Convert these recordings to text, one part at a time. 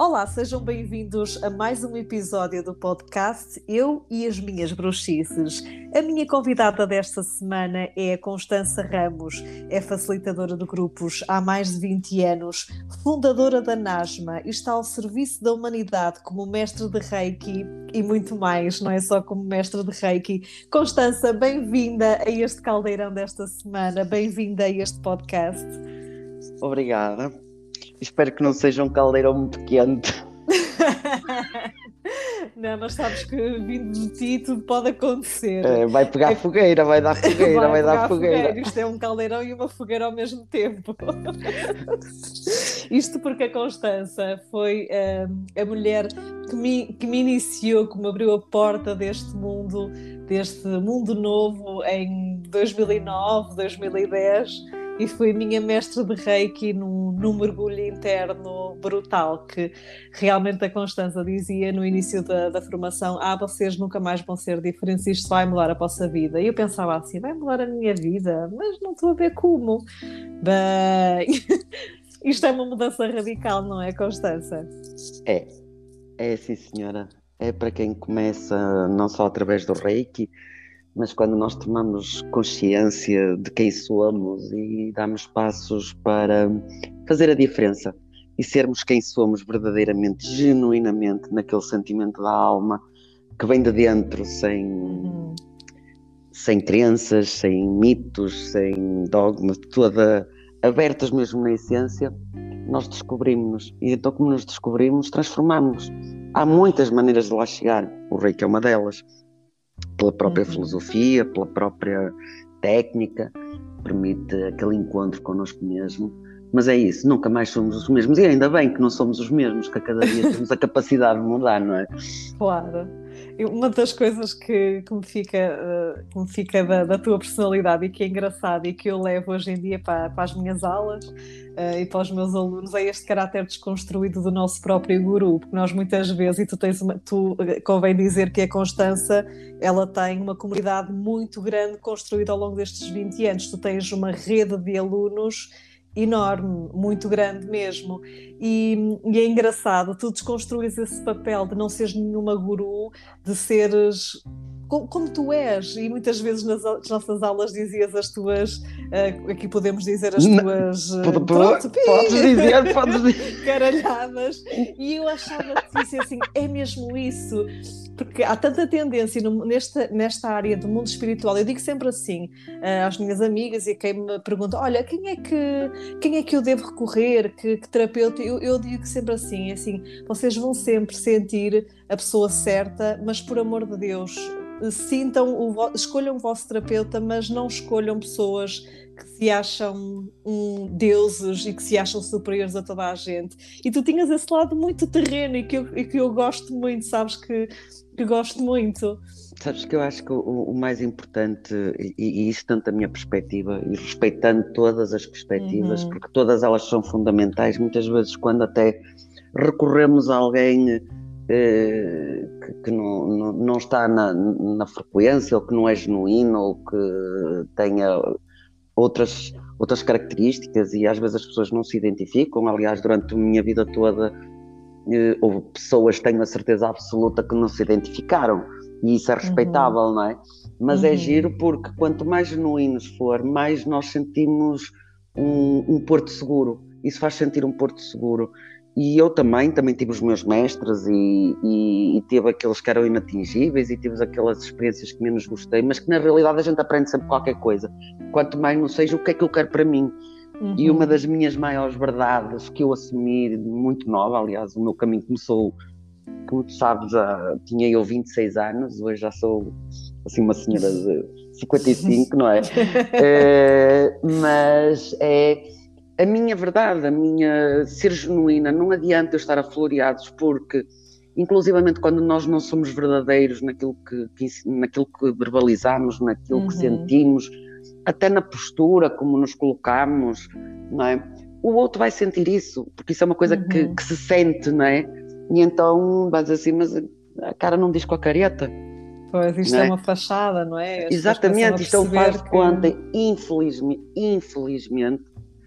Olá, sejam bem-vindos a mais um episódio do podcast Eu e as Minhas Bruxices. A minha convidada desta semana é a Constança Ramos, é facilitadora de grupos há mais de 20 anos, fundadora da NASMA e está ao serviço da humanidade como mestre de Reiki e muito mais, não é só como mestre de Reiki. Constança, bem-vinda a este caldeirão desta semana, bem-vinda a este podcast. Obrigada. Espero que não seja um caldeirão muito quente. não, mas sabes que vindo de ti tudo pode acontecer. É, vai pegar é... fogueira, vai dar fogueira, vai, vai dar fogueira. fogueira. Isto é um caldeirão e uma fogueira ao mesmo tempo. Isto porque a Constança foi um, a mulher que me, que me iniciou, que me abriu a porta deste mundo, deste mundo novo em 2009, 2010 e foi minha mestre de reiki num, num mergulho interno brutal que realmente a Constança dizia no início da, da formação ah, vocês nunca mais vão ser diferentes, isto vai mudar a vossa vida. E eu pensava assim, vai mudar a minha vida mas não estou a ver como. Bem isto é uma mudança radical, não é Constança? É, é sim senhora. É para quem começa não só através do reiki mas quando nós tomamos consciência de quem somos e damos passos para fazer a diferença e sermos quem somos verdadeiramente, genuinamente, naquele sentimento da alma que vem de dentro, sem, uhum. sem crenças, sem mitos, sem dogmas, toda abertas mesmo na essência, nós descobrimos. E então, como nos descobrimos, transformamos. Há muitas maneiras de lá chegar. O reiki é uma delas pela própria uhum. filosofia, pela própria técnica, permite aquele encontro connosco mesmo. Mas é isso, nunca mais somos os mesmos. E ainda bem que não somos os mesmos, que a cada dia temos a capacidade de mudar, não é? Claro. Uma das coisas que, que me fica, uh, que me fica da, da, tua personalidade e que é engraçado e que eu levo hoje em dia para, para as minhas aulas uh, e para os meus alunos é este caráter desconstruído do nosso próprio guru, porque nós muitas vezes, e tu tens uma, tu eh, convém dizer que a Constança ela tem uma comunidade muito grande construída ao longo destes 20 anos, tu tens uma rede de alunos enorme, muito grande mesmo. E, e, é engraçado, tu desconstruís esse papel de não seres nenhuma guru, de seres como, como, tu és, e muitas vezes nas, nas, nossas aulas dizias as tuas, uh, aqui podemos dizer as tuas. Uh, pronto, podes dizer, podes dizer. Caralhadas. E eu achava que disse assim: é mesmo isso, porque há tanta tendência no, nesta, nesta área do mundo espiritual. Eu digo sempre assim uh, às minhas amigas e a quem me pergunta: olha, quem é que, quem é que eu devo recorrer? Que, que terapeuta? Eu, eu digo sempre assim: assim, vocês vão sempre sentir a pessoa certa, mas por amor de Deus sintam o escolham o vosso terapeuta, mas não escolham pessoas que se acham um, deuses e que se acham superiores a toda a gente. E tu tinhas esse lado muito terreno e que eu, e que eu gosto muito, sabes que, que gosto muito. Sabes que eu acho que o, o mais importante, e, e isto tanto da minha perspectiva, e respeitando todas as perspectivas, uhum. porque todas elas são fundamentais, muitas vezes quando até recorremos a alguém que, que não, não, não, está na, na, frequência, ou que não é genuíno, ou que tenha outras, outras características, e às vezes as pessoas não se identificam. Aliás, durante a minha vida toda, eh, houve pessoas, tenho a certeza absoluta, que não se identificaram, e isso é uhum. respeitável, uhum. não é? Mas é uhum. é giro porque quanto mais genuínos for, mais nós sentimos um, um porto seguro. Isso faz sentir um porto seguro. E eu também, também tive os meus mestres e, e, e, tive aqueles que eram inatingíveis e tive aquelas experiências que menos gostei, mas que na realidade a gente aprende sempre qualquer coisa. Quanto mais não seja o que é que eu quero para mim. Uhum. E uma das minhas maiores verdades que eu assumi muito nova, aliás, o meu caminho começou, como tu sabes, já tinha eu 26 anos, hoje já sou assim uma senhora de 55, não é? é mas é a minha verdade, a minha ser genuína, não adianta eu estar a floreados porque inclusivamente quando nós não somos verdadeiros naquilo que, que naquilo que verbalizamos, naquilo uhum. que sentimos, até na postura como nos colocamos, não é? O outro vai sentir isso, porque isso é uma coisa uhum. que, que, se sente, não é? E então vais assim, mas a cara não diz com a careta. Pois, isto é? é? uma fachada, não é? As Exatamente, isto é um faz de que... conta, infelizmente, infelizmente,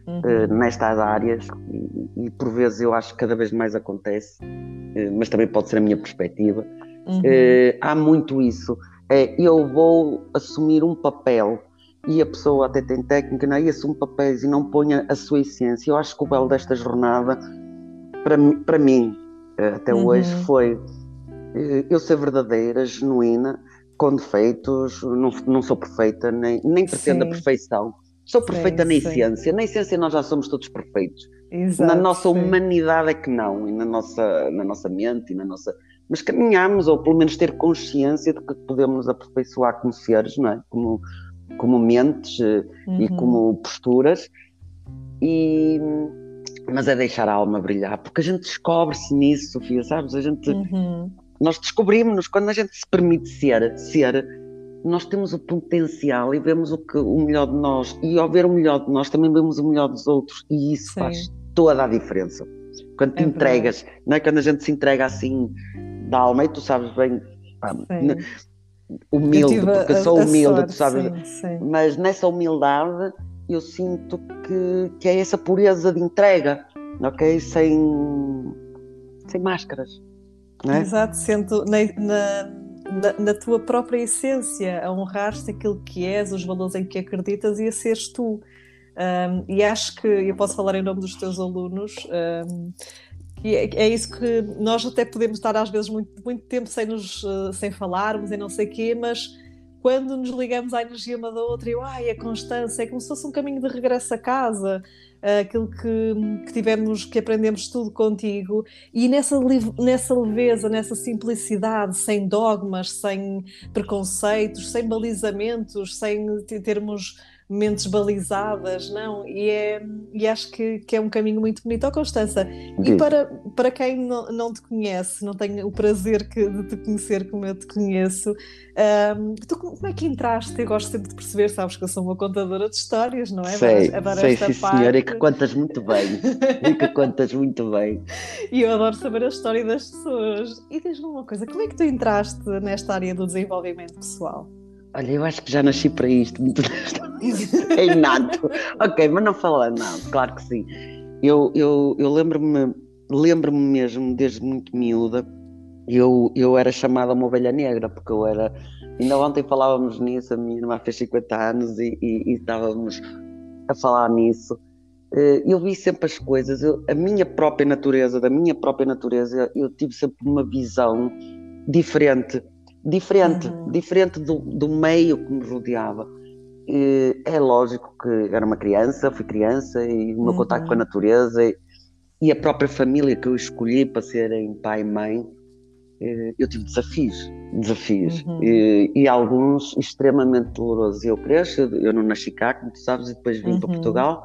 uhum. uh, nestas áreas e, e, por vezes eu acho que cada vez mais acontece, uh, mas também pode ser a minha perspectiva. Uhum. Uh, há muito isso. É, eu vou assumir um papel e a pessoa até tem técnica, não é? E assume papéis e não ponha a sua essência. Eu acho que o belo desta jornada, para, para mim, até uhum. hoje, foi eu ser verdadeira, genuína, com defeitos, não, não sou perfeita, nem, nem pretendo sim. a perfeição. Sou perfeita sim, na essência. Sim. Na essência nós já somos todos perfeitos. Exato, na nossa humanidade é que não, e na nossa, na nossa mente e na nossa. Mas caminhamos, ou pelo menos ter consciência de que podemos nos aperfeiçoar como seres, não é? Como, como mentes uhum. e como posturas. E, mas é deixar a alma brilhar, porque a gente descobre-se nisso, Sofia, sabes? A gente. Uhum nós descobrimos-nos quando a gente se permite ser, ser, nós temos o potencial e vemos o, que, o melhor de nós. E ao ver o melhor de nós, também vemos o melhor dos outros. E isso Sim. faz toda a diferença. Quando te é entregas, não é? Quando a gente se entrega assim da alma, e tu sabes bem, pá, humilde, porque a, sou humilde, sorte, tu sabes, sim, sim. mas nessa humildade eu sinto que, que é essa pureza de entrega, ok? Sem, sem máscaras. É? Exato, sendo na, na, na, tua própria essência, a honrar-te aquilo que és, os valores em que acreditas e a seres tu. Um, e acho que eu posso falar em nome dos teus alunos. Um, e é, é, isso que nós até podemos estar às vezes muito, muito tempo sem, nos, uh, sem falarmos e não sei o quê, mas quando nos ligamos à energia uma da outra, eu, ai, a constância é como se fosse um caminho de regresso a casa aquilo que, que tivemos, que aprendemos tudo contigo, e nessa, nessa leveza, nessa simplicidade, sem dogmas, sem preconceitos, sem balizamentos, sem termos mentes balizadas, não? E, é, e acho que, que é um caminho muito bonito. Ó, oh, Constança, e para, para quem não, não te conhece, não tem o prazer que, de te conhecer como eu te conheço, um, tu como é que entraste? Eu gosto sempre de perceber, sabes que eu sou uma contadora de histórias, não é? Sei, adoro sei sim parte. senhora, e que contas muito bem, e que contas muito bem. E eu adoro saber a história das pessoas. E diz-me uma coisa, como é que tu entraste nesta área do desenvolvimento pessoal? Olha, eu acho que já nasci para isto, muito é inato. ok, mas não falando, não, claro que sim. Eu, eu, eu lembro-me lembro-me mesmo, desde muito miúda, eu, eu era chamada uma ovelha negra, porque eu era. Ainda ontem falávamos nisso, a minha irmã fez 50 anos e, e, e estávamos a falar nisso. Eh, eu vi sempre as coisas, eu, a minha própria natureza, da minha própria natureza, eu tive sempre uma visão diferente diferente, uhum. diferente do, do meio que me rodeava. E é lógico que era uma criança, fui criança e o meu uhum. contato com a natureza e, e, a própria família que eu escolhi para serem pai e mãe, eh, eu tive desafios, desafios uhum. e, e, alguns extremamente dolorosos. Eu cresço, eu não nasci cá, como tu sabes, e depois vim para uhum. Portugal.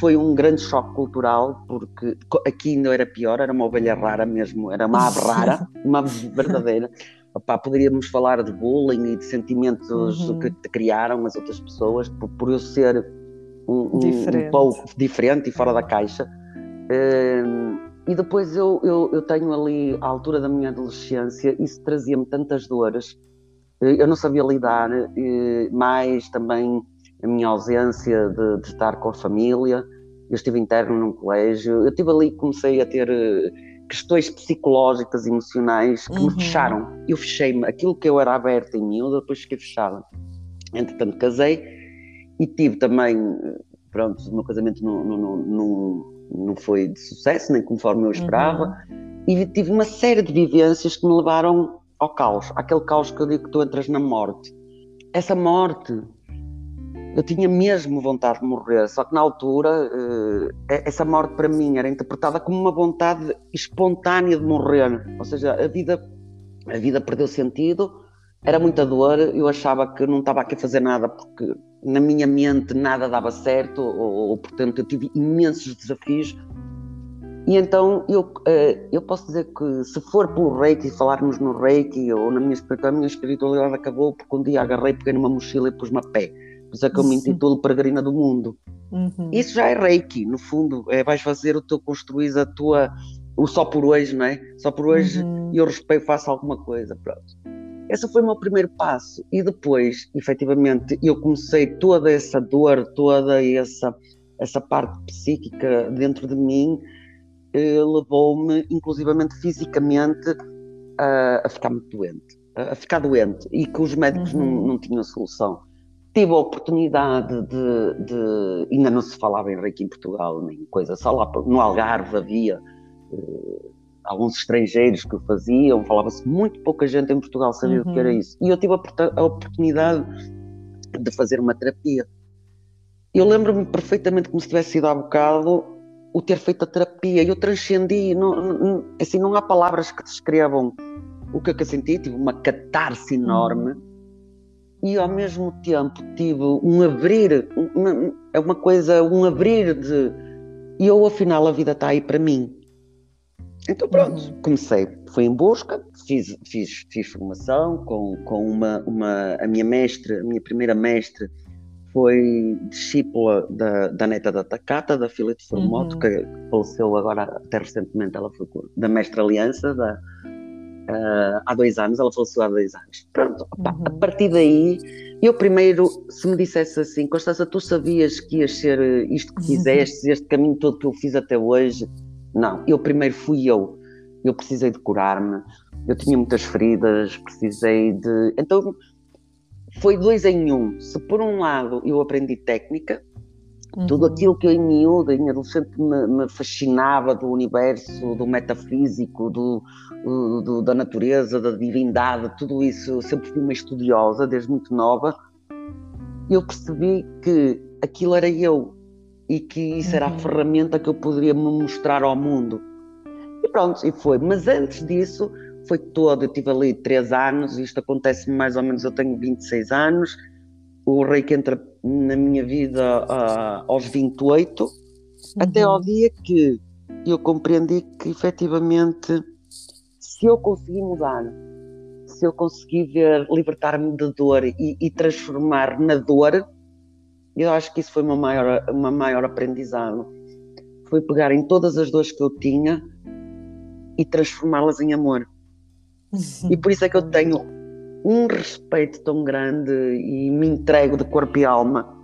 Foi um grande choque cultural, porque aqui ainda era pior, era uma ovelha rara mesmo, era uma ave rara, uma ave verdadeira. Opá, poderíamos falar de bullying e de sentimentos uhum. que te criaram as outras pessoas por, por eu ser um, um, um, pouco diferente e fora da caixa. Uh, e depois eu, eu, eu, tenho ali, à altura da minha adolescência, isso trazia-me tantas dores. Uh, eu não sabia lidar, uh, mais também a minha ausência de, de, estar com a família. Eu estive interno num colégio. Eu estive ali, comecei a ter eh, questões psicológicas, emocionais que uhum. me fecharam. Eu fechei-me, aquilo que eu era aberto em mim, eu depois fiquei fechada. Entretanto, casei e tive também, pronto, o meu casamento não, não, não, não foi de sucesso, nem conforme eu esperava, uhum. e tive uma série de vivências que me levaram ao caos, aquele caos que eu digo que tu entras na morte. Essa morte eu tinha mesmo vontade de morrer, só que na altura uh, essa morte para mim era interpretada como uma vontade espontânea de morrer, ou seja, a vida, a vida perdeu sentido, era muita dor, eu achava que não estava aqui a fazer nada porque na minha mente nada dava certo, ou, ou portanto eu tive imensos desafios. E então eu, uh, eu posso dizer que se for pelo reiki, falarmos no reiki ou na minha espiritualidade, a minha espiritualidade acabou porque um dia agarrei, peguei numa mochila e pus-me a pé por isso é que eu me intitulo Peregrina do Mundo. Uhum. Isso já é reiki, no fundo, é, vais fazer o teu construir a tua, o só por hoje, não é? Só por hoje uhum. eu respeito, faço alguma coisa, pronto. Esse foi o meu primeiro passo e depois, efetivamente, eu comecei toda essa dor, toda essa essa parte psíquica dentro de mim eh, levou-me, inclusivamente fisicamente, a, a, ficar muito doente, a, a, ficar doente, e que os médicos uhum. não, não tinham solução. Tive a oportunidade de, de, Ainda não se falava em reiki em Portugal, nem coisa, só lá no Algarve havia. Uh, alguns estrangeiros que o faziam, falava-se muito pouca gente em Portugal sabia uhum. o que era uhum. isso. E eu tive a, a oportunidade de fazer uma terapia. Eu lembro-me perfeitamente como se tivesse sido há bocado o ter feito a terapia. Eu transcendi, não, não, assim, não há palavras que descrevam o que, é que eu senti. Tive uma catarse enorme uhum. E ao mesmo tempo tive um abrir, uma, é uma coisa, um abrir de. E eu, afinal, a vida está aí para mim. Então pronto, uhum. comecei, fui em busca, fiz, fiz, fiz formação com, com uma, uma, a minha mestre, a minha primeira mestre foi discípula da, da neta da Takata, da filha de Formoto, uhum. que faleceu agora, até recentemente, ela foi da mestra Aliança, da, uh, há dois anos, ela faleceu há dois anos. Pronto, opa, uhum. a partir daí, eu primeiro, se me dissesse assim, Constança, tu sabias que ias ser isto que fizeste, este caminho todo que eu fiz até hoje, não, eu primeiro fui eu. Eu precisei de curar-me, eu tinha muitas feridas, precisei de. Então foi dois em um. Se por um lado eu aprendi técnica, uhum. tudo aquilo que eu em miúdo, em adolescente, me, me, fascinava do universo, do metafísico, do, do, da natureza, da divindade, tudo isso, eu sempre fui uma estudiosa desde muito nova. Eu percebi que aquilo era eu, e que isso era a uhum. ferramenta que eu poderia me mostrar ao mundo. E pronto, e foi. Mas antes disso, foi todo. Eu tive ali três anos, isto acontece mais ou menos, eu tenho 26 anos. O rei que entra na minha vida uh, aos 28, uhum. até ao dia que eu compreendi que efetivamente, se eu conseguir mudar, se eu conseguir ver, libertar-me da dor e, e transformar na dor, eu acho que isso foi uma maior, uma maior aprendizado. Foi pegar em todas as dores que eu tinha e transformá-las em amor. E por isso é que eu tenho um respeito tão grande e me entrego de corpo e alma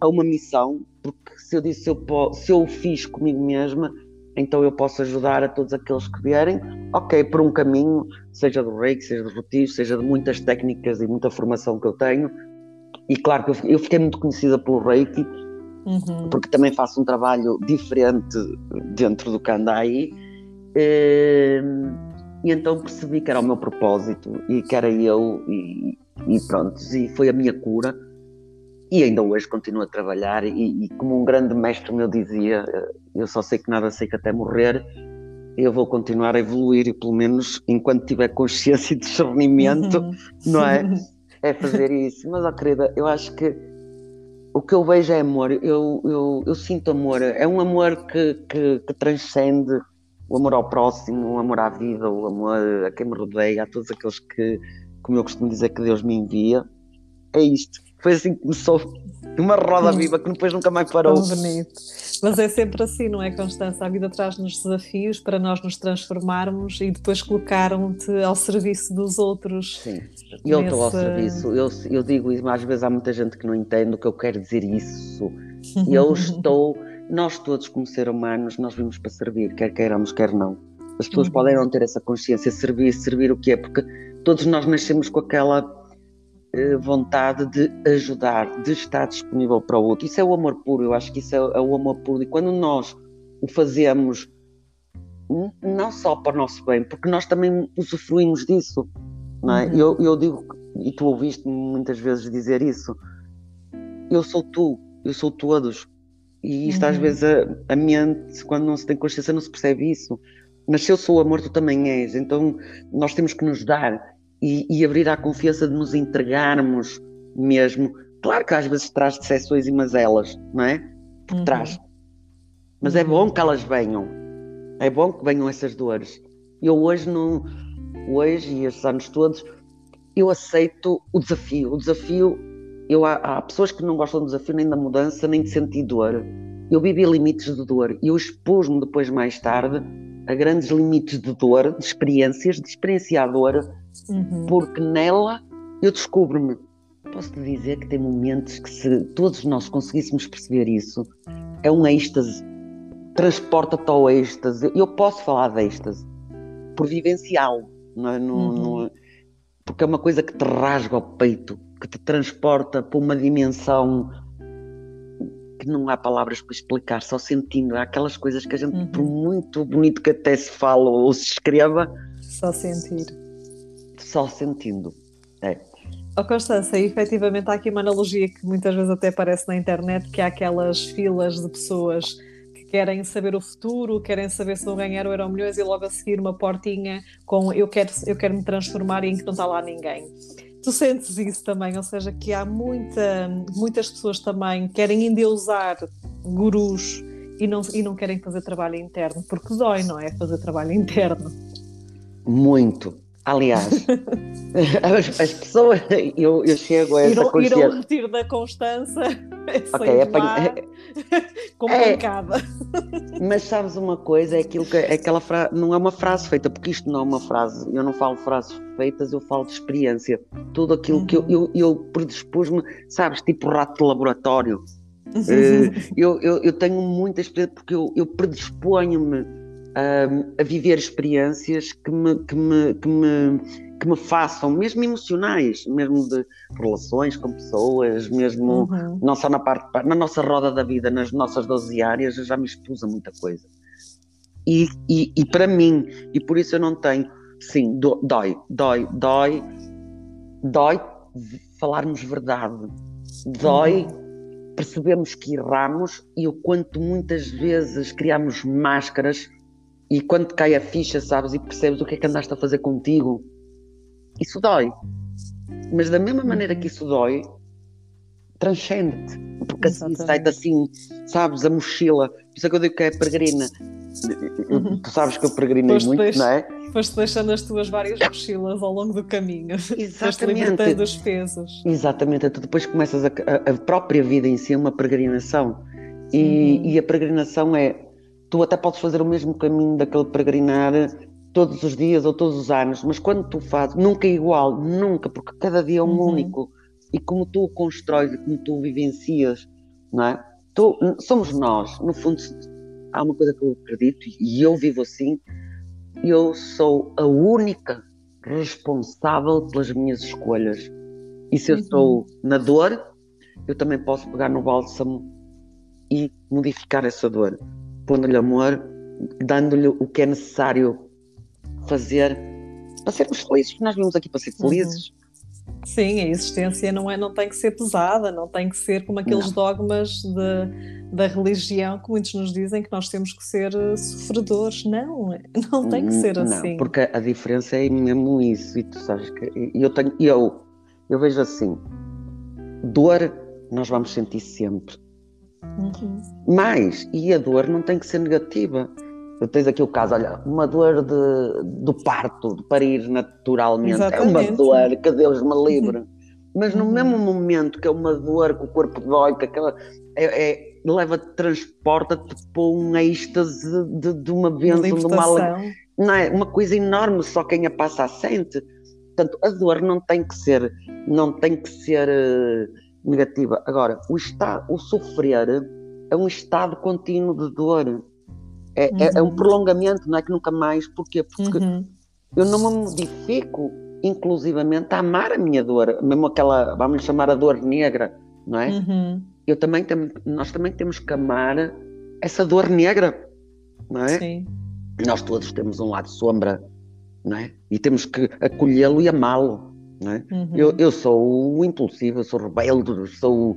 a uma missão, porque se eu disse se eu, se eu o fiz comigo mesma, então eu posso ajudar a todos aqueles que vierem, ok, por um caminho, seja do reiki, seja do rotivo, seja de muitas técnicas e muita formação que eu tenho, e claro que eu fiquei muito conhecida pelo Reiki, uhum. porque também faço um trabalho diferente dentro do Kandai. E, ehm, e então percebi que era o meu propósito e que era eu, e, e pronto, e foi a minha cura. E ainda hoje continuo a trabalhar. E, e como um grande mestre meu dizia, eu só sei que nada sei que até morrer eu vou continuar a evoluir e pelo menos enquanto tiver consciência e discernimento, uhum. não é? é fazer isso. Mas, ó querida, eu acho que o que eu vejo é amor. Eu, eu, eu sinto amor. É um amor que, que, que transcende o amor ao próximo, o amor à vida, o amor a quem me rodeia, a todos aqueles que, como eu costumo dizer, que Deus me envia. É isto. Foi assim que começou uma roda viva que depois nunca mais parou. Tão bonito. Mas é sempre assim, não é, Constança? A vida traz-nos desafios para nós nos transformarmos e depois colocar-te ao serviço dos outros. Sim, eu estou ao serviço. Eu, eu digo isso, mas às vezes há muita gente que não entende o que eu quero dizer isso. Eu estou, nós todos como seres humanos, nós vimos para servir, quer queiramos, quer não. As pessoas uhum. podem não ter essa consciência, servir, servir o que é, porque todos nós nascemos com aquela eh, vontade de ajudar, de estar disponível para o outro. Isso é o amor puro, eu acho que isso é, é o amor puro. E quando nós o fazemos não só para o nosso bem, porque nós também usufruímos disso. Não é? Uhum. eu, eu digo, e tu ouviste-me muitas vezes dizer isso, eu sou tu, eu sou todos. E isto uhum. às vezes a, a mente, quando não se tem consciência, não se percebe isso. Mas se eu sou o amor, tu também és. Então nós temos que nos dar e, e abrir à confiança de nos entregarmos mesmo. Claro que às vezes traz decepções e mazelas, não é? Por uhum. trás. Mas é bom que elas venham. É bom que venham essas dores. Eu hoje não. Hoje e estes anos todos, eu aceito o desafio. O desafio, eu, há, há pessoas que não gostam do desafio nem da mudança, nem de sentir dor. Eu vivi limites de dor e eu expus-me depois, mais tarde, a grandes limites de dor, de experiências, de experienciar dor uhum. porque nela eu descubro-me. Posso te dizer que tem momentos que, se todos nós conseguíssemos perceber isso, é um êxtase, transporta-te ao êxtase. Eu posso falar de êxtase por vivencial, não é? Uhum. No, porque é uma coisa que te rasga o peito, que te transporta para uma dimensão que não há palavras para explicar, só sentindo. Há aquelas coisas que a gente, uhum. por muito bonito que até se fala ou se escreva, só sentir. Só sentindo. É. Oh Constança, efetivamente há aqui uma analogia que muitas vezes até aparece na internet, que há aquelas filas de pessoas que querem saber o futuro, querem saber se vão ganhar o Euro Milhões e logo a seguir uma portinha com eu quero, eu quero me transformar e em que não está lá ninguém. Tu sentes isso também, ou seja, que há muita, muitas pessoas também que querem endeusar gurus e não, e não querem fazer trabalho interno, porque dói, não é? Fazer trabalho interno. Muito. Aliás, as, as, pessoas, eu, eu chego a essa ir, consciência. Ir ao retiro da Constança, okay, é, com é, pancada. Mas sabes uma coisa, é aquilo que é aquela frase, não é uma frase feita, porque isto não é uma frase, eu não falo frases feitas, eu falo de experiência. Tudo aquilo uhum. que eu, uhum. eu, eu predispus-me, sabes, tipo rato de laboratório. uh, eu, eu, eu tenho muita experiência porque eu, eu predisponho-me a viver experiências que me, que me, que me, que me façam, mesmo emocionais, mesmo de relações com pessoas, mesmo uhum. não só na parte, na nossa roda da vida, nas nossas 12 áreas, eu já me expus a muita coisa. E, e, e para mim, e por isso eu não tenho, sim, dói, dói, dói, dói falarmos verdade, dói. Uhum percebemos que erramos e o quanto muitas vezes criamos máscaras e quando cai a ficha, sabes, e percebes o que é que andaste a fazer contigo, isso dói. Mas da mesma maneira que isso dói, transcende-te. Porque assim sai-te assim, sabes, a mochila. Por isso é que eu digo que é peregrina. Uhum. Tu sabes que eu peregrinei muito, deixo, não é? Foste deixando as tuas várias mochilas ao longo do caminho. Exatamente. dos pesos. Exatamente. Tu depois começas a, a, a própria vida em si, é uma peregrinação. E, uhum. e a peregrinação é tu até podes fazer o mesmo caminho daquele peregrinar todos os dias ou todos os anos, mas quando tu fazes, nunca é igual, nunca, porque cada dia é um uhum. único. E como tu o constróis e como tu o vivencias, não é? Tu, somos nós, no fundo, há uma coisa que eu acredito e eu vivo assim, eu sou a única responsável pelas minhas escolhas. E se eu uhum. estou na dor, eu também posso pegar no bálsamo e modificar essa dor pondo-lhe amor, dando-lhe o que é necessário fazer para sermos felizes. Nós vimos aqui para ser uhum. felizes. Uhum. Sim, a existência não, é, não tem que ser pesada, não tem que ser como aqueles não. dogmas de, da religião que muitos nos dizem que nós temos que ser eh, sofredores. Não, não tem que ser não, assim. Porque a diferença é mesmo isso, e tu sabes que eu tenho, eu, eu vejo assim, dor nós vamos sentir sempre. Uhum. Mas, e a dor não tem que ser negativa. Tu tens aqui o caso, olha, uma dor de, do parto, de parir naturalmente. Exatamente. É uma dor, que Deus me livre. Mas no uhum. mesmo momento que é uma dor, que o corpo dói, que aquela. É, é, leva-te, transporta-te para um êxtase de, de uma bênção, de uma. Não é? Uma coisa enorme, só quem a passa a sente. Portanto, a dor não tem que ser. Não tem que ser. Negativa. Agora, o, estar, o sofrer é um estado contínuo de dor. É, uhum. é, é, um uhum. prolongamento, não é que nunca mais. Porquê? Porque uhum. eu não me modifico, inclusivamente, a amar a minha dor, mesmo aquela, vamos chamar a dor negra, não é? Uhum. Eu também tem, nós também temos que amar essa dor negra, não é? Sim. Nós todos temos um lado sombra, não é? E temos que acolhê-lo e amá-lo. É? Uhum. Eu, eu sou impulsivo, eu sou rebelde, sou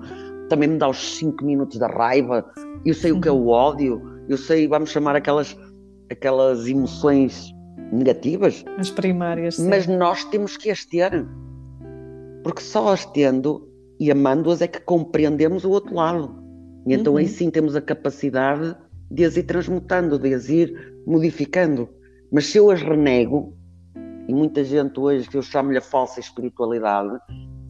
também me dá os 5 minutos da raiva, eu sei uhum. o que é o uhum. ódio, eu sei, vamos chamar aquelas, aquelas emoções negativas. As primárias. Sim. Mas nós temos que as ter. Porque só as tendo e amando-as é que compreendemos o outro lado. E então uhum. aí sim temos a capacidade de as ir transmutando, de as ir modificando. Mas se eu as renego, e muita gente hoje, que eu chamo-lhe a falsa espiritualidade,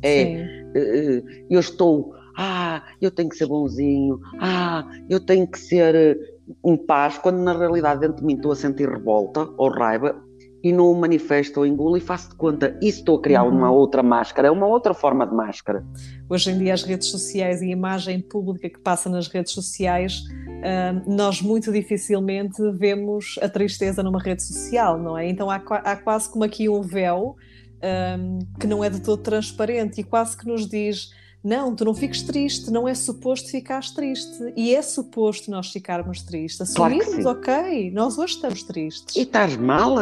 é uh, eu estou, ah, eu tenho que ser bonzinho, ah, eu tenho que ser eh, em paz, quando na realidade dentro de mim estou a sentir revolta ou raiva e não o manifesto ou engulo e faço de conta, isso estou a criar uhum. uma outra máscara, é uma outra forma de máscara. Hoje em dia as redes sociais e a imagem pública que passa nas redes sociais uh, nós muito dificilmente vemos a tristeza numa rede social, não é? Então há, há quase como aqui um véu um, que não é de todo transparente e quase que nos diz não, tu não fiques triste, não é suposto ficares triste. E é suposto nós ficarmos tristes. Assumirmos, claro ok, nós hoje estamos tristes. E estás mal,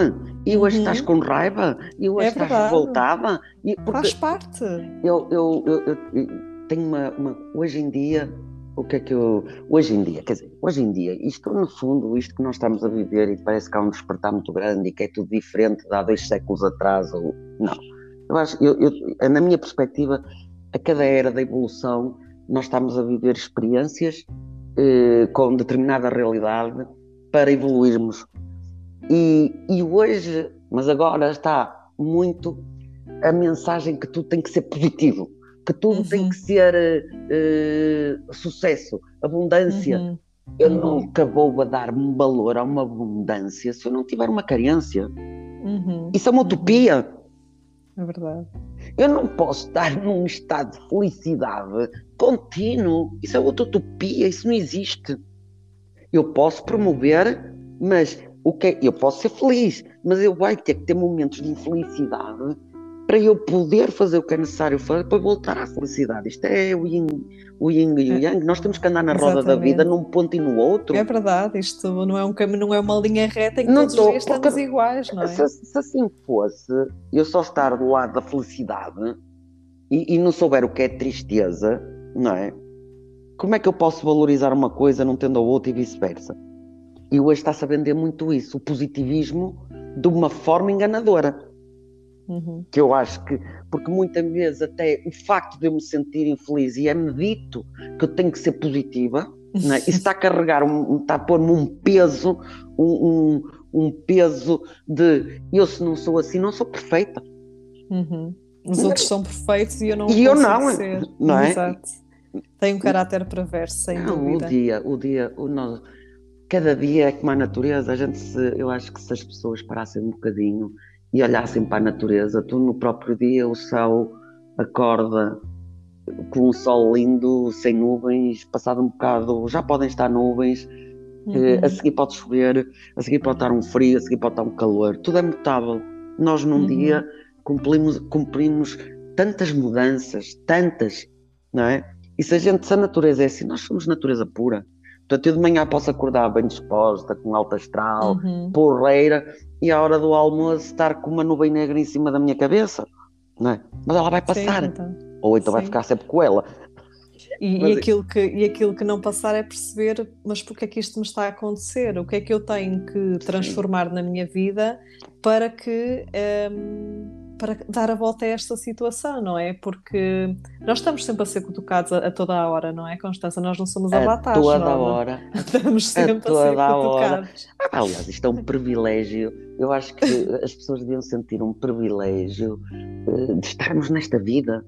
e hoje uhum. estás com raiva, e hoje é estás verdade. revoltada. E Faz parte. Eu, eu, eu, eu tenho uma, uma, Hoje em dia, o que é que eu. Hoje em dia, quer dizer, hoje em dia, isto no fundo, isto que nós estamos a viver, e parece que há um despertar muito grande e que é tudo diferente de há dois séculos atrás, ou. Não. Eu acho, eu, eu, na minha perspectiva, a cada era da evolução, nós estamos a viver experiências eh, com determinada realidade para evoluirmos. E, e hoje, mas agora está muito a mensagem que tudo tem que ser positivo, que tudo uhum. tem que ser uh, sucesso, abundância. Uhum. Eu uhum. nunca vou a dar valor a uma abundância se eu não tiver uma carência. Uhum. Isso é uma utopia. É verdade. Eu não posso estar num estado de felicidade contínuo. Isso é outra utopia, isso não existe. Eu posso promover, mas o que é? eu posso ser feliz, mas eu vou ter que ter momentos de infelicidade para eu poder fazer o que é necessário fazer para voltar à felicidade. Isto é o yin, o yin e o é, yang. Nós temos que andar na roda da vida num ponto e no outro. É verdade, isto não é um caminho, não é uma linha reta em que não todos tô, os dias estamos iguais, não é? Se, se, assim fosse, eu só estar do lado da felicidade e, e não souber o que é tristeza, não é? Como é que eu posso valorizar uma coisa não tendo a outra e vice-versa? E hoje está-se a vender muito isso, o positivismo de uma forma enganadora. Uhum. Que eu acho que, porque muitas vezes até o facto de eu me sentir infeliz e é-me dito que eu tenho que ser positiva, né? isso está a carregar, um, está a pôr-me um peso, um, um, um, peso de eu se não sou assim, não sou perfeita. Uhum. Os outros são perfeitos e eu não e eu não, ser. não é? Exato. Tem um caráter perverso, sem não, dúvida. O dia, o dia, o cada dia é como a natureza, a gente se, eu acho que se as pessoas parassem um bocadinho e olhassem para a natureza. Tu no próprio dia o céu acorda com um sol lindo, sem nuvens, passado um bocado já podem estar nuvens, uhum. Eh, a seguir pode chover, a seguir pode estar um frio, a seguir pode estar um calor. Tudo é mutável. Nós num uhum. dia cumprimos, cumprimos tantas mudanças, tantas, não é? E se a gente, se a natureza é assim, nós somos natureza pura. Portanto, eu de manhã posso acordar bem disposta, com alta astral, uhum. porreira, e à hora do almoço estar com uma nuvem negra em cima da minha cabeça, não é? Mas ela vai passar. Sim, então. Ou então Sim. vai ficar sempre com ela. E, e, aquilo que, e aquilo que não passar é perceber, mas porque é que isto me está a acontecer? O que é que eu tenho que transformar Sim. na minha vida para que. Um, para dar a volta a esta situação, não é? Porque nós estamos sempre a ser cutucados a, a toda a hora, não é, Constança? Nós não somos avatares. A toda não, a hora. Estamos sempre a, toda a ser cutucados. Hora. Aliás, isto é um privilégio. Eu acho que as pessoas deviam sentir um privilégio uh, de estarmos nesta vida.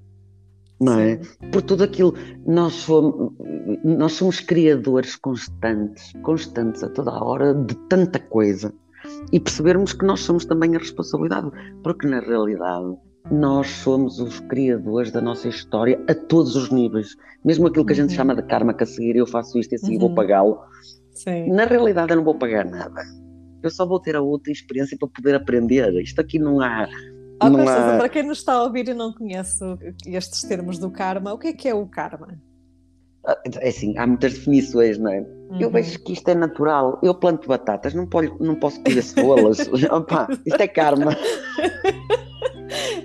Não é? Por tudo aquilo, nós somos, nós somos criadores constantes, constantes a toda a hora de tanta coisa e percebermos que nós somos também a responsabilidade, porque na realidade nós somos os criadores da nossa história a todos os níveis. Mesmo aquilo que a gente uhum. chama de karma, que a seguir eu faço isto e a seguir uhum. vou pagá-lo. Na realidade eu não vou pagar nada. Eu só vou ter a outra experiência para poder aprender. Isto aqui não há. Oh, não há... Para quem nos está a ouvir e não conhece estes termos do karma, o que é que é o karma? É assim, há muitas definições, não é? Uhum. Eu vejo que isto é natural. Eu planto batatas, não, pode, não posso colher cebolas. Opa, isto é karma.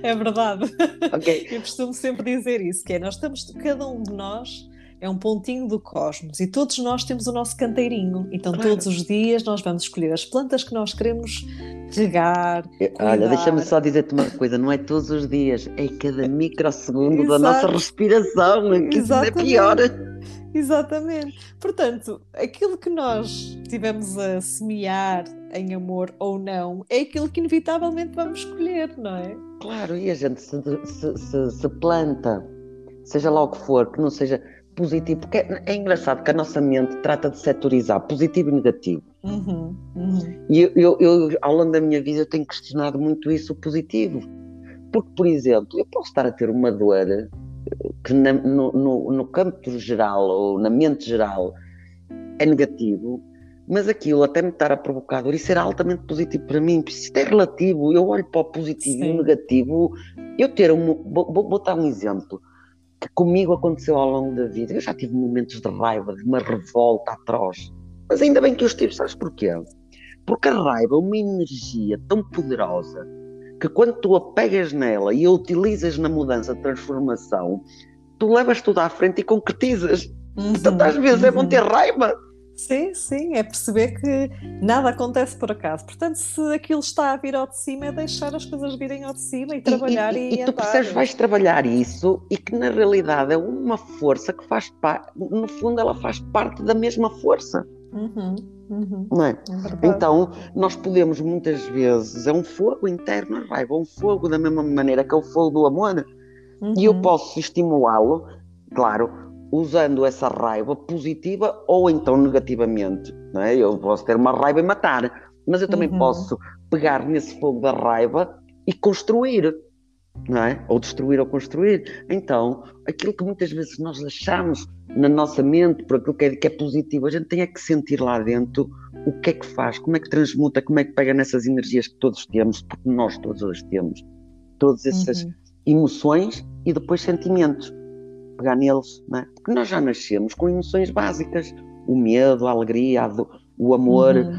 É verdade. Okay. Eu costumo sempre dizer isso, que é nós estamos, cada um de nós é um pontinho do cosmos e todos nós temos o nosso canteirinho. Então claro. todos os dias nós vamos escolher as plantas que nós queremos regar. Olha, deixa-me só dizer-te uma coisa, não é todos os dias, é cada microsegundo Exato. da nossa respiração, que isso é pior. Exatamente. Portanto, aquilo que nós tivemos a semear em amor ou não é aquilo que inevitavelmente vamos escolher, não é? Claro, e a gente se, se, se, se planta, seja lá o que for, que não seja positivo, porque é, é, engraçado que a nossa mente trata de setorizar positivo e negativo. Uhum, uhum. E eu, eu, eu, ao longo da minha vida, eu tenho questionado muito isso, o positivo. Porque, por exemplo, eu posso estar a ter uma dor eh, que na, no, no, no campo geral ou na mente geral é negativo, mas aquilo até me estar a provocar dor, isso era altamente positivo para mim. Isto é relativo, eu olho para o positivo Sim. e o negativo. Eu ter um. Vou, vou dar um exemplo que comigo aconteceu ao longo da vida. Eu já tive momentos de raiva, de uma revolta atroz. Mas ainda bem que eu estive, sabes porquê? Porque a raiva é uma energia tão poderosa que quando tu a pegas nela e a utilizas na mudança, transformação, tu levas tudo à frente e concretizas. Uhum, Portanto, às vezes uhum. é bom uhum. ter raiva. Sim, sim, é perceber que nada acontece por acaso. Portanto, se aquilo está a vir ao de cima, é deixar as coisas virem ao de cima e trabalhar e, e, e, e tu percebes, vais trabalhar isso e que na realidade é uma força que faz parte, no fundo, ela faz parte da mesma força. Uhum, uhum. Não é? é então, nós podemos muitas vezes, é um fogo interno a raiva, é um fogo da mesma maneira que é o fogo do amor, uhum. e eu uhum. posso estimulá-lo, claro, usando essa raiva positiva ou então negativamente. Não é? Eu posso ter uma raiva e matar, mas eu também uhum. posso pegar nesse fogo da raiva e construir. Não é? Ou destruir ou construir. Então, aquilo que muitas vezes nós achamos na nossa mente por aquilo que é, que é positivo, a gente tem é que sentir lá dentro o que é que faz, como é que transmuta, como é que pega nessas energias que todos temos, porque nós todos hoje temos, todas essas uhum. emoções e depois sentimentos pegar neles, não é? Porque nós já nascemos com emoções básicas, o medo, a alegria, a do, o amor. Uhum.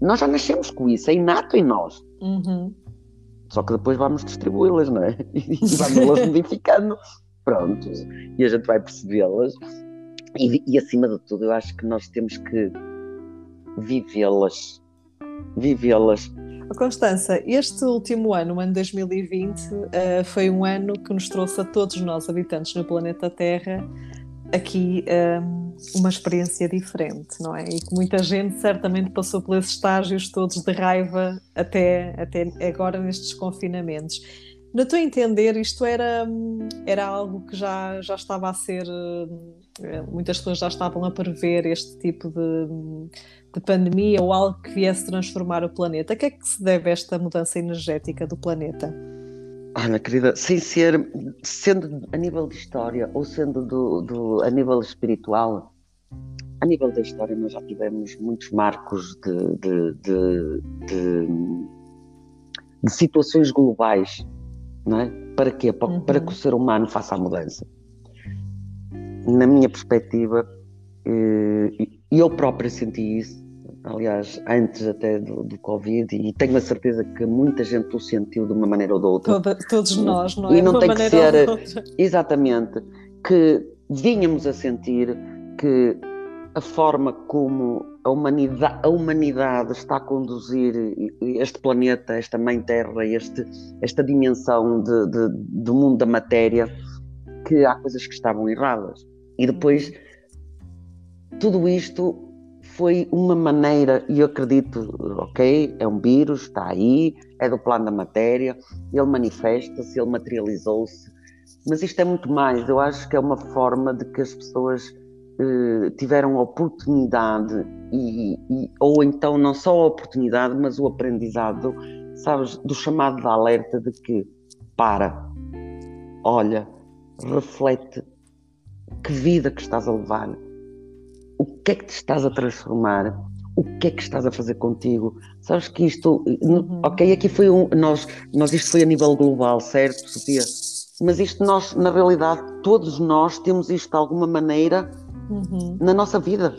Nós já nascemos com isso, é inato em nós. Uhum. Só que depois vamos distribuí-las, não é? E vamos-las modificando. Pronto. E a gente vai percebê-las. E, e acima de tudo, eu acho que nós temos que vivê-las. Vivê-las Constança, este último ano, o ano 2020, uh, eh, foi um ano que nos trouxe a todos nós, habitantes no planeta Terra, aqui ehm, uma experiência diferente, não é? E que muita gente certamente passou esses estágios todos de raiva até, até agora nestes confinamentos. No teu entender, isto era, era algo que já, já estava a ser. Eh, muitas pessoas já estavam a prever este tipo de, de pandemia ou algo que viesse transformar o planeta. A que é que se deve esta mudança energética do planeta? Ana querida, sem ser, sendo a nível de história ou sendo do, do, a nível espiritual, a nível da história nós já tivemos muitos marcos de, de, de, de situações globais, não é? Para quê? Para, uhum. para que o ser humano faça a mudança. Na minha perspectiva, eh, eu próprio senti isso, aliás, antes até do, do, Covid, e tenho a certeza que muita gente o sentiu de uma maneira ou de outra. Toda, todos nós, não é? E não tem que ser. Exatamente. Que vínhamos a sentir que a forma como a humanidade, a humanidade está a conduzir este planeta, esta mãe Terra, este, esta dimensão de, de, do mundo da matéria, que há coisas que estavam erradas. E depois, tudo isto foi uma maneira, e eu acredito, ok, é um vírus, está aí, é do plano da matéria, ele manifesta-se, ele materializou-se, mas isto é muito mais. Eu acho que é uma forma de que as pessoas eh, tiveram a oportunidade, e, e, ou então não só a oportunidade, mas o aprendizado, sabes, do chamado de alerta de que para, olha, reflete que vida que estás a levar o que é que te estás a transformar, o que é que estás a fazer contigo. Sabes que isto, uhum. ok, aqui foi um, nós, nós isto foi a nível global, certo, Sofia? Mas isto nós, na realidade, todos nós temos isto de alguma maneira uhum. na nossa vida.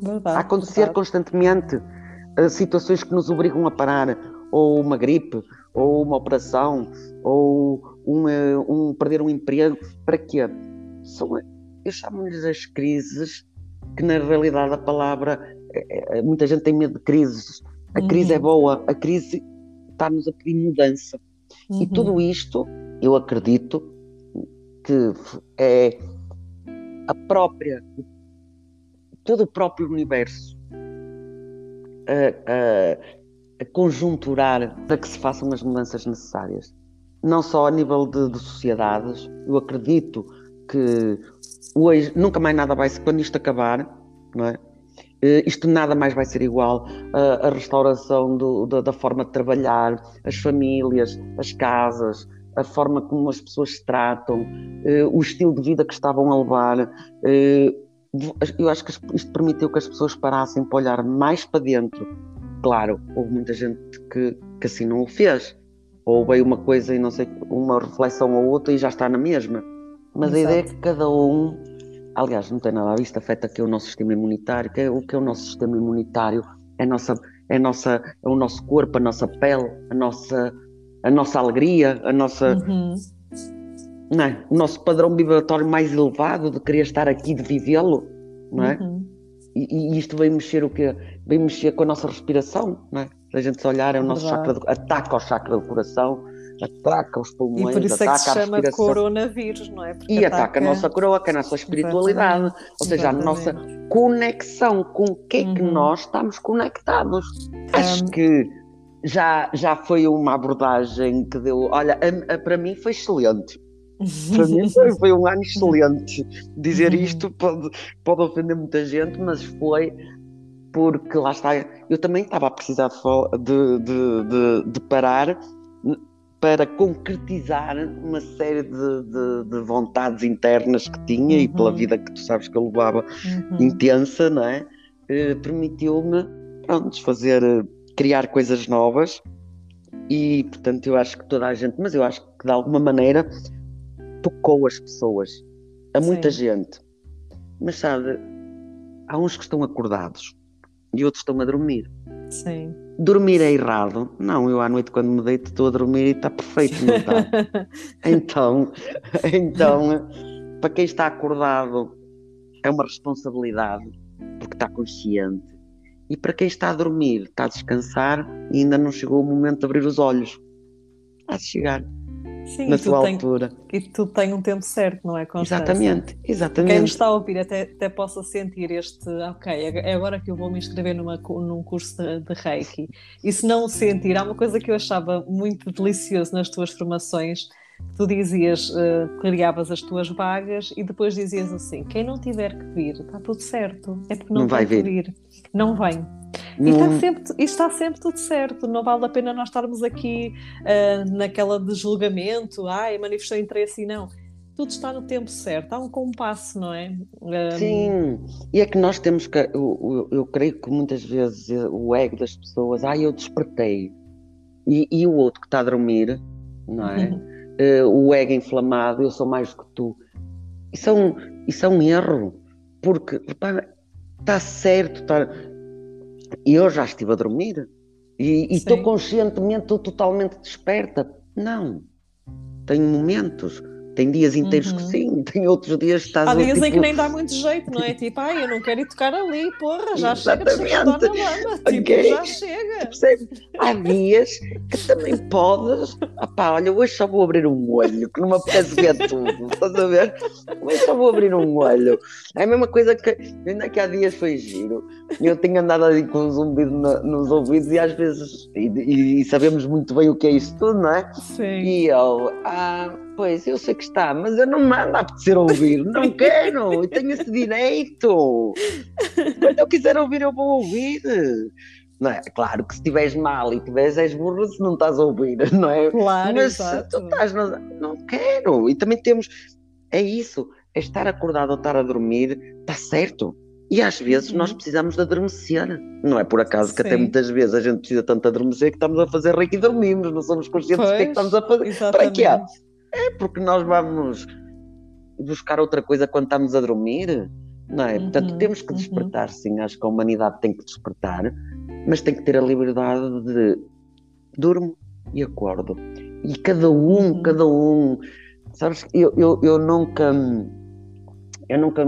Verdade, a acontecer verdade. constantemente uh, situações que nos obrigam a parar, ou uma gripe, ou uma operação, ou um, uh, um perder um emprego. Para quê? São, eu chamo-lhes as crises que na realidade a palavra, muita gente tem medo de crises. A uhum. crise é boa, a crise está-nos a pedir mudança. Uhum. E tudo isto, eu acredito que é a própria, todo o próprio universo a, a, a conjunturar para que se façam as mudanças necessárias. Não só a nível de, de sociedades, eu acredito que hoje nunca mais nada vai ser, quando isto acabar, não é? Uh, isto nada mais vai ser igual. Uh, a restauração do, da, da, forma de trabalhar, as famílias, as casas, a forma como as pessoas se tratam, uh, o estilo de vida que estavam a levar, eu acho que isto permitiu que as pessoas parassem para olhar mais para dentro. Claro, houve muita gente que, que assim não o fez. Ou veio uma coisa e não sei, uma reflexão ou outra e já está na mesma. Mas Exato. a ideia é que cada um, aliás, não tem nada a ver, isto afeta aqui o nosso sistema imunitário. Que é, o que é o nosso sistema imunitário? É, nossa, é, nossa, é o nosso corpo, a nossa pele, a nossa, a nossa alegria, a nossa. Uhum não é? o nosso padrão vibratório mais elevado de querer estar aqui, de vivê-lo, não é? Uhum. E, e, isto vem mexer o quê? Vem mexer com a nossa respiração, não é? Se a gente se olhar, é o nosso chakra, do, ataca o chakra do coração, ataca os pulmões, e por isso ataca é que se chama coronavírus, não é? Porque e ataca... ataca... a nossa coroa, que é a nossa espiritualidade, Exatamente. ou seja, Exatamente. a nossa conexão com o que é que uhum. nós estamos conectados. Acho que já, já foi uma abordagem que deu. Olha, a, a, para mim foi excelente. Para mim foi, foi, um ano excelente. Dizer isto pode, pode ofender muita gente, mas foi porque lá está. Eu também estava a precisar de, de, de, de parar para concretizar uma série de, de, vontades internas que tinha uhum. e pela uhum. vida que tu sabes que eu levava uhum. intensa, não é? Eh, permitiu-me, pronto, fazer, criar coisas novas e, portanto, eu acho que toda a gente, mas eu acho que de alguma maneira tocou as pessoas, a muita Sim. gente. Mas sabe, há uns que estão acordados e outros estão a dormir. Sim. Dormir é errado? Não, eu à noite quando me deito estou a dormir e está perfeito, não está? então, então, para quem está acordado é uma responsabilidade, porque está consciente. E para quem está a dormir, está a descansar e ainda não chegou o momento de abrir os olhos. Há de chegar. Sim, na sua tem, altura. E tudo tem um tempo certo, não é? Constância. Exatamente, exatamente. Quem nos está a ouvir até, até possa sentir este, ok, é agora que eu vou me inscrever numa, num curso de, de Reiki. E se não o sentir, há uma coisa que eu achava muito delicioso nas tuas formações, tu dizias, uh, criavas as tuas vagas e depois dizias assim: quem não tiver que vir, está tudo certo, é porque não, não vai vir. vir. Não vem. E está, sempre, está sempre tudo certo, não vale a pena nós estarmos aqui uh, naquela de julgamento, ai, manifestou interesse e não. Tudo está no tempo certo, há um compasso, não é? Um... Sim, e é que nós temos que. Eu, eu, eu, creio que muitas vezes o ego das pessoas, ai, eu despertei, e, e o outro que está a dormir, não é? uh, o ego inflamado, eu sou mais do que tu. Isso é um, isso é um erro, porque está certo, está eu já estive a dormir e estou conscientemente, estou totalmente desperta. Não, tenho momentos tem dias inteiros uhum. que sim, tem outros dias que estás Há dias tipo... em que nem dá muito jeito, não é? Tipo, ai, eu não quero ir tocar ali, porra, já Exatamente. chega de estar na lama, tipo, okay. já chega. Percebe? Há dias que também podes, opá, olha, hoje só vou abrir um olho, que não me apetece ver tudo, estás a ver? Hoje só vou abrir um olho. É a mesma coisa que, ainda que há dias foi giro, eu tenho andado ali com um zumbido no, nos ouvidos e às vezes, e, e, sabemos muito bem o que é isso tudo, não é? Sim. E eu, ah, pois, eu sei que está, mas eu não mando a apetecer ouvir, não quero, eu tenho esse direito. Quando eu quiser ouvir, eu vou ouvir. Não é? Claro que se estiveres mal e tiveres és burro, se não estás a ouvir, não é? Claro, mas exato. tu estás, não, não quero. E também temos, é isso, é estar acordado ou estar a dormir, está certo. E às vezes uhum. nós precisamos de adormecer. Não é por acaso que Sim. até muitas vezes a gente precisa tanto adormecer que estamos a fazer reiki e dormimos, não somos conscientes do que é que estamos a fazer. Exatamente. Para quê? É porque nós vamos buscar outra coisa quando estamos a dormir, não é? Uhum, Portanto, temos que uhum. despertar, uhum. sim. Acho que a humanidade tem que despertar, mas tem que ter a liberdade de durmo e acordo. E cada um, uhum. cada um, sabes? Eu, eu, eu nunca, eu nunca,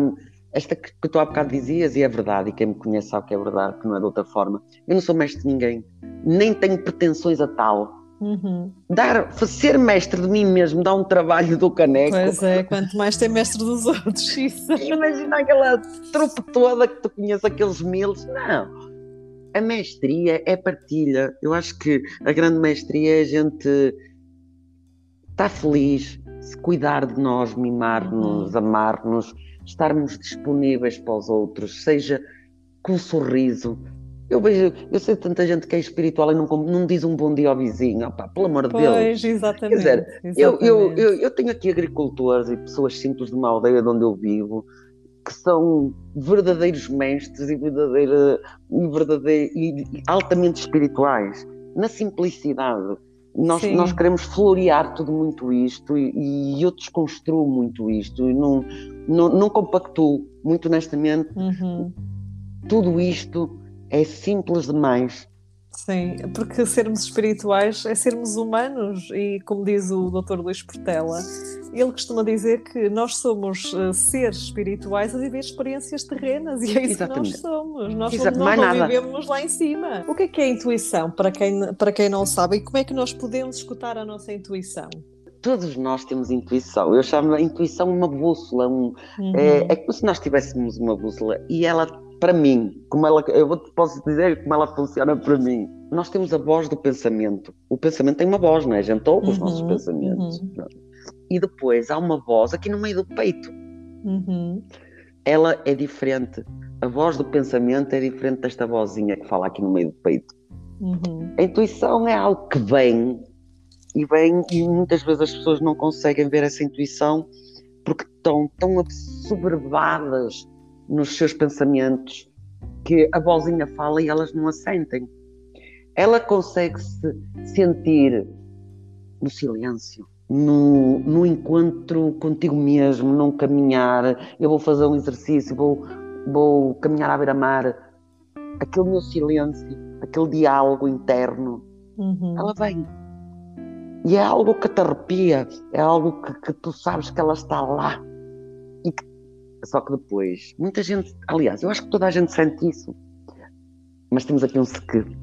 esta que, que tu há bocado dizias, e é verdade, e quem me conhece sabe que é verdade, que não é de outra forma. Eu não sou mestre de ninguém, nem tenho pretensões a tal. Uhum. Dar, ser mestre de mim mesmo dá um trabalho do caneco. Pois é, quanto mais ter mestre dos outros. Isso. Imagina aquela trupe toda que tu conheces, aqueles miles. Não. A mestria é partilha. Eu acho que a grande mestria é a gente estar feliz, se cuidar de nós, mimar-nos, uhum. amar-nos, estarmos disponíveis para os outros, seja com um sorriso, eu vejo, eu sei tanta gente que é espiritual e não, não diz um bom dia ao vizinho, opá, pelo amor de Deus. Pois, exatamente. Quer dizer, exatamente. Eu, eu, eu, eu, tenho aqui agricultores e pessoas simples de uma aldeia de onde eu vivo que são verdadeiros mestres e, verdadeira, e, verdadeira, e, e altamente espirituais, na simplicidade. Nós, nós queremos florear tudo muito isto e, e eu desconstruo muito isto e não, não, não compactuo muito honestamente. Uhum. Tudo isto é simples demais Sim, porque sermos espirituais é sermos humanos e, como diz o Dr. Luís Portela, ele costuma dizer que nós somos uh, seres espirituais a viver experiências terrenas e é isso Exatamente. que nós somos. Nós, Exato, não nada. vivemos lá em cima. O que é que é intuição para quem, para quem não sabe e como é que nós podemos escutar a nossa intuição? Todos nós temos intuição. Eu chamo a intuição uma bússola. Um, uhum. é, é como se nós tivéssemos uma bússola e ela para mim, como ela, eu posso dizer como ela funciona para mim. Nós temos a voz do pensamento. O pensamento tem uma voz, não é? A gente ouve uhum, os nossos pensamentos. Uhum. E depois há uma voz aqui no meio do peito. Uhum. Ela é diferente. A voz do pensamento é diferente desta vozinha que fala aqui no meio do peito. Uhum. A intuição é algo que vem e vem, e muitas vezes as pessoas não conseguem ver essa intuição porque estão tão absorbadas nos seus pensamentos que a vozinha fala e elas não a sentem. Ela consegue se sentir no silêncio, no, no encontro contigo mesmo, num caminhar. Eu vou fazer um exercício, vou, vou caminhar à beira-mar. Aquele meu silêncio, aquele diálogo interno, uhum. ela vem. E é algo que te arrepia, é algo que, que tu sabes que ela está lá só que depois, muita gente, aliás, eu acho que toda a gente sente isso. Mas temos aqui um segredo.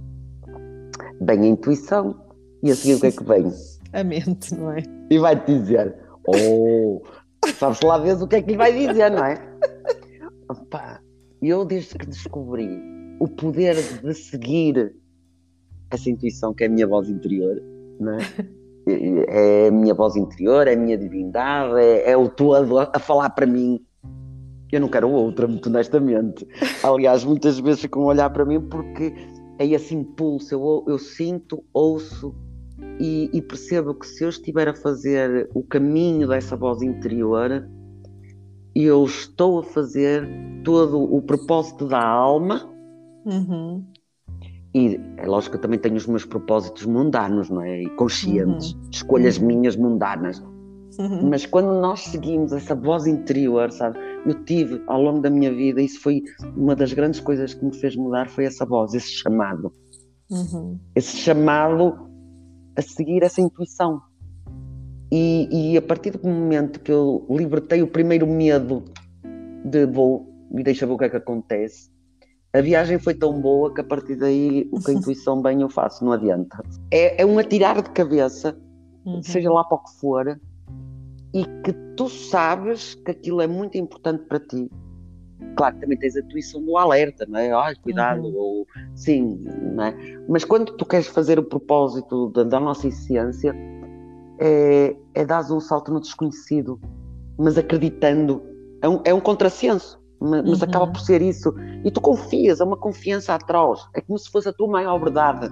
Vem a intuição e a seguir o que é que vem? A mente, não é? E vai-te dizer, oh, sabes lá vês o que é que lhe vai dizer, não é? Opa, eu desde que descobri o poder de seguir essa intuição que é a minha voz interior, não é? É a minha voz interior, é a minha divindade, é, é o todo a, a falar para mim eu não quero outra, muito honestamente. Aliás, muitas vezes ficam a olhar para mim porque é esse impulso, eu, eu sinto, ouço e, e, percebo que se eu estiver a fazer o caminho dessa voz interior, eu estou a fazer todo o propósito da alma. Uhum. E é lógico que eu também tenho os meus propósitos mundanos, não é? E conscientes, uhum. escolhas uhum. minhas mundanas. Uhum. Mas quando nós seguimos essa voz interior, sabe? Eu tive ao longo da minha vida, isso foi uma das grandes coisas que me fez mudar, foi essa voz, esse chamado. Uhum. Esse chamado a seguir essa intuição. E, e, a partir do momento que eu libertei o primeiro medo de vou e deixa ver o que é que acontece, a viagem foi tão boa que a partir daí o que a intuição bem eu faço, não adianta. É, é um atirar de cabeça, uhum. seja lá para o que for, e que tu sabes que aquilo é muito importante para ti. Claro que também tens a intuição do alerta, não é? Ai, cuidado, uhum. ou sim, não é? Mas quando tu queres fazer o propósito da, da nossa essência, é, é dar um salto no desconhecido, mas acreditando. É um, é um contrassenso, mas, mas uhum. acaba por ser isso. E tu confias, é uma confiança atroz. É como se fosse a tua maior verdade.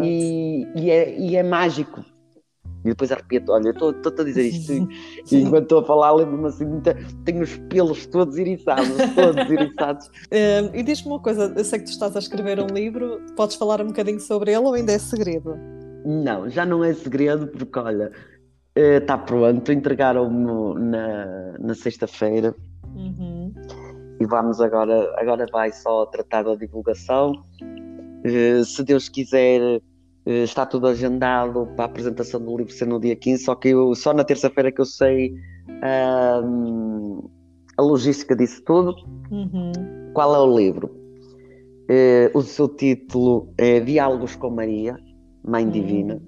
E, e, é, e é mágico. E depois arrepio olha, eu estou a dizer isto e enquanto estou a falar lembro-me assim, muita, tenho os pelos todos eriçados, todos eriçados. Um, e diz-me uma coisa, eu sei que tu estás a escrever um livro, podes falar um bocadinho sobre ele ou ainda é segredo? Não, já não é segredo porque olha, está eh, pronto, entregaram-me na, na sexta-feira uhum. e vamos agora, agora vai só tratar da divulgação. Uh, se Deus quiser está tudo agendado para a apresentação do livro ser no dia 15, só que eu, só na terça-feira que eu sei a logística disso tudo. Uhum. Qual é o livro? Uh, o seu título é Diálogos com Maria, Mãe uhum. Divina.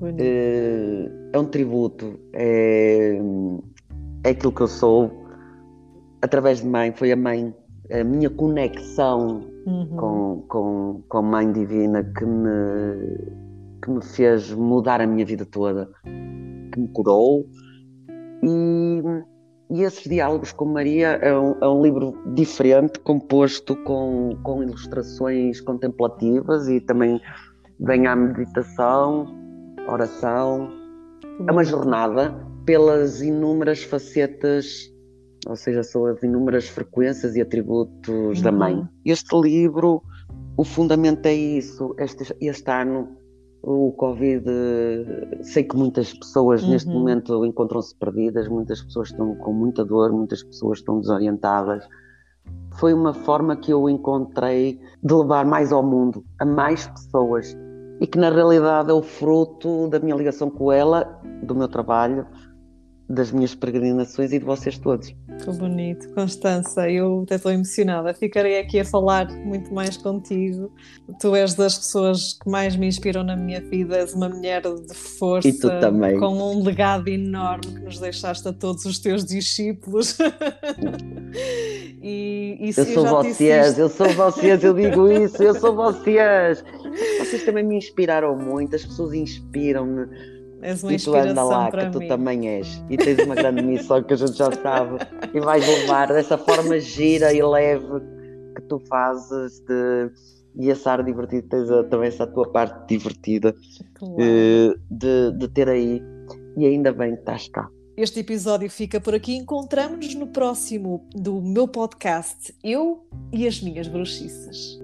Uh, é um tributo, é, é aquilo que eu sou. Através de mãe, foi a mãe, a minha conexão uhum. com, com, com a Mãe Divina que me, que me fez mudar a minha vida toda, que me curou. E, e esses diálogos com Maria é um, é um livro diferente, composto com, com ilustrações contemplativas e também vem à meditação, oração. É uma jornada pelas inúmeras facetas ou seja, são as inúmeras frequências e atributos uhum. da mãe. Este livro, o fundamento é isso. Este, este ano, o Covid, sei que muitas pessoas uhum. neste momento encontram-se perdidas, muitas pessoas estão com muita dor, muitas pessoas estão desorientadas. Foi uma forma que eu encontrei de levar mais ao mundo, a mais pessoas, e que na realidade é o fruto da minha ligação com ela, do meu trabalho, das minhas peregrinações e de vocês todos. Que bonito, Constança, eu até estou emocionada. Ficarei aqui a falar muito mais contigo. Tu és das pessoas que mais me inspiram na minha vida, és uma mulher de força, e tu também. com um legado enorme que nos deixaste a todos os teus discípulos. e, e eu sou vocês, eu sou vocês, eu digo isso, eu sou vocês. Vocês também me inspiraram muito, as pessoas inspiram-me És uma e tu anda lá, que tu também és. E tens uma grande missão que a gente já sabe. E vais levar dessa forma gira e leve que tu fazes de e essa ar divertido, tens a, também essa tua parte divertida claro. Eh, de, de ter aí. E ainda bem que estás cá. Este episódio fica por aqui. Encontramos-nos no próximo do meu podcast, Eu e as Minhas Bruxiças.